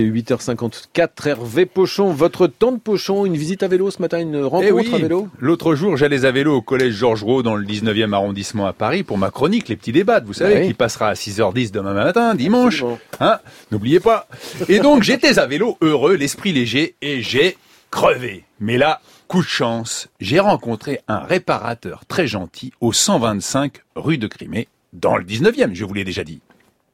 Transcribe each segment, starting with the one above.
8h54, Hervé Pochon, votre temps de Pochon, une visite à vélo ce matin, une rencontre eh à vélo? L'autre jour, j'allais à vélo au collège Georges Gros dans le 19e arrondissement à Paris pour ma chronique Les Petits Débats, vous savez, Oui. qui passera à 6h10 demain matin, dimanche. Hein? N'oubliez pas. Et donc, j'étais à vélo, heureux, l'esprit léger, et j'ai crevé. Mais là, coup de chance, j'ai rencontré un réparateur très gentil au 125 rue de Crimée, dans le 19e, je vous l'ai déjà dit.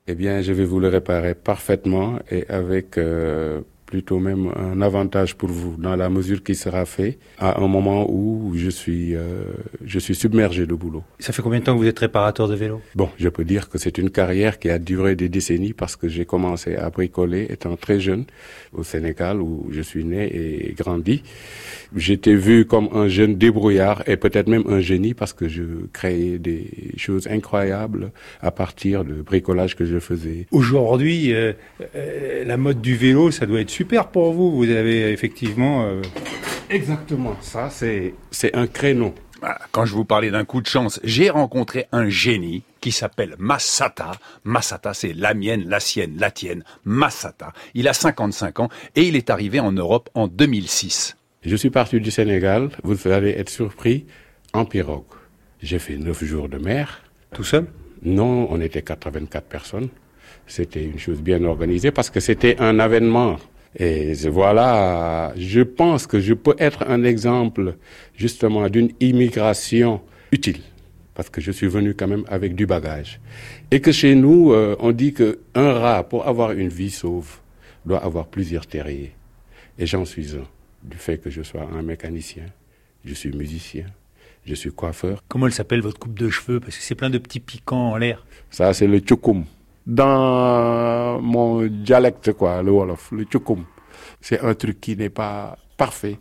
Eh bien, je vais vous le réparer parfaitement et avec euh, plutôt même un avantage pour vous dans la mesure qui sera fait à un moment où je suis euh, je suis submergé de boulot. Ça fait combien de temps que vous êtes réparateur de vélo? Bon, je peux dire que c'est une carrière qui a duré des décennies parce que j'ai commencé à bricoler étant très jeune au Sénégal où je suis né et grandi. J'étais vu comme un jeune débrouillard et peut-être même un génie parce que je créais des choses incroyables à partir de bricolage que je faisais. Aujourd'hui, euh, euh, la mode du vélo, ça doit être super pour vous. Vous avez effectivement... euh, Exactement, ça c'est c'est un créneau. Voilà, Quand je vous parlais d'un coup de chance, j'ai rencontré un génie qui s'appelle Massata. Massata, c'est la mienne, la sienne, la tienne. Massata. Il a 55 ans et il est arrivé en Europe en 2006. Je suis parti du Sénégal, vous allez être surpris, en pirogue. J'ai fait neuf jours de mer. tout seul? Non, on était 84 personnes. C'était une chose bien organisée parce que c'était un avènement. Et voilà, je pense que je peux être un exemple justement d'une immigration utile. Parce que je suis venu quand même avec du bagage. Et que chez nous, euh, on dit que un rat, pour avoir une vie sauve, doit avoir plusieurs terriers. Et j'en suis un. Du fait que je sois un mécanicien, je suis musicien, je suis coiffeur. Comment elle s'appelle votre coupe de cheveux? Parce que c'est plein de petits piquants en l'air. Ça, c'est le tchoukoum. Dans mon dialecte, quoi, le Wolof, le tchoukoum. C'est un truc qui n'est pas parfait.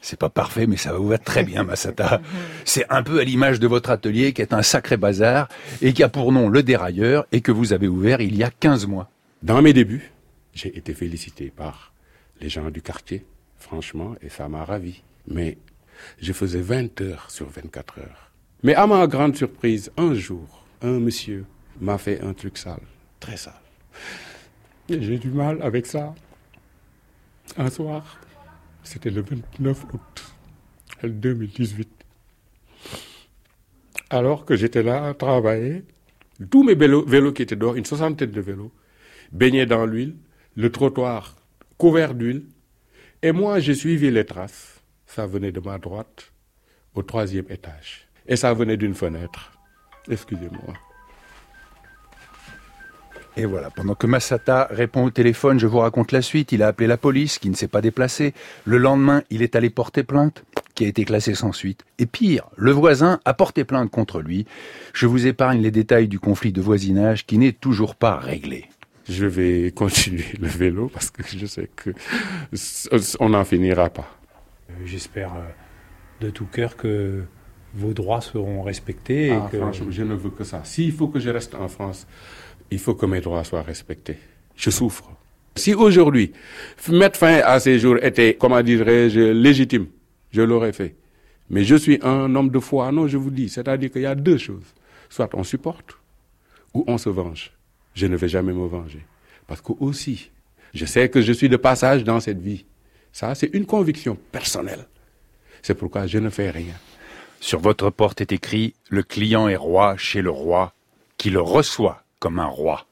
C'est pas parfait, mais ça vous va très bien, Massata. C'est un peu à l'image de votre atelier qui est un sacré bazar et qui a pour nom le dérailleur et que vous avez ouvert il y a 15 mois. Dans mes débuts, j'ai été félicité par les gens du quartier, franchement, et ça m'a ravi. Mais je faisais 20 heures sur 24 heures. Mais à ma grande surprise, un jour, un monsieur m'a fait un truc sale, très sale. Et j'ai du mal avec ça. Un soir, c'était le 29 août 2018. Alors que j'étais là à travailler, tous mes vélos, vélos qui étaient dehors, une soixantaine de vélos, baignaient dans l'huile, le trottoir couvert d'huile, et moi j'ai suivi les traces. Ça venait de ma droite, au troisième étage. Et ça venait d'une fenêtre. Excusez-moi. Et voilà, pendant que Massata répond au téléphone, je vous raconte la suite. Il a appelé la police, qui ne s'est pas déplacée. Le lendemain, il est allé porter plainte, qui a été classée sans suite. Et pire, le voisin a porté plainte contre lui. Je vous épargne les détails du conflit de voisinage qui n'est toujours pas réglé. Je vais continuer le vélo parce que je sais que on n'en finira pas. Euh, J'espère euh, de tout cœur que vos droits seront respectés. et Ah, que... je ne veux que ça. S'il faut que je reste en France, il faut que mes droits soient respectés. Je souffre. Si aujourd'hui, mettre fin à ces jours était, comment dirais-je, légitime, je l'aurais fait. Mais je suis un homme de foi. Non, je vous dis, c'est-à-dire qu'il y a deux choses. Soit on supporte, ou on se venge. Je ne vais jamais me venger. Parce que aussi, je sais que je suis de passage dans cette vie. Ça, c'est une conviction personnelle. C'est pourquoi je ne fais rien. Sur votre porte est écrit « Le client est roi chez le roi, qui le reçoit comme un roi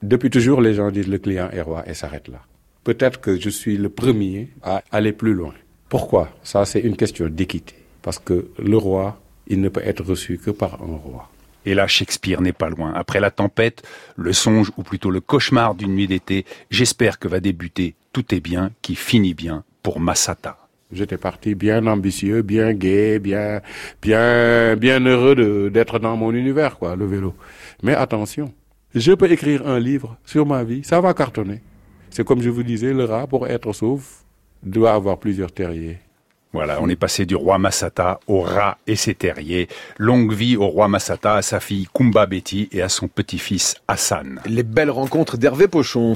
Depuis toujours, les gens disent le client est roi et s'arrêtent là. Peut-être que je suis le premier à aller plus loin. Pourquoi? Ça, c'est une question d'équité. Parce que le roi, il ne peut être reçu que par un roi. ». Et là, Shakespeare n'est pas loin. Après la tempête, le songe, ou plutôt le cauchemar d'une nuit d'été, j'espère que va débuter « Tout est bien qui finit bien » pour Massata. J'étais parti bien ambitieux, bien gai, bien, bien, bien heureux de- d'être dans mon univers, quoi, le vélo. Mais attention, je peux écrire un livre sur ma vie, ça va cartonner. C'est comme je vous disais, le rat, pour être sauf, doit avoir plusieurs terriers. Voilà, on est passé du roi Massata au rat et ses terriers. Longue vie au roi Massata, à sa fille Kumba Betty et à son petit-fils Hassan. Les belles rencontres d'Hervé Pochon.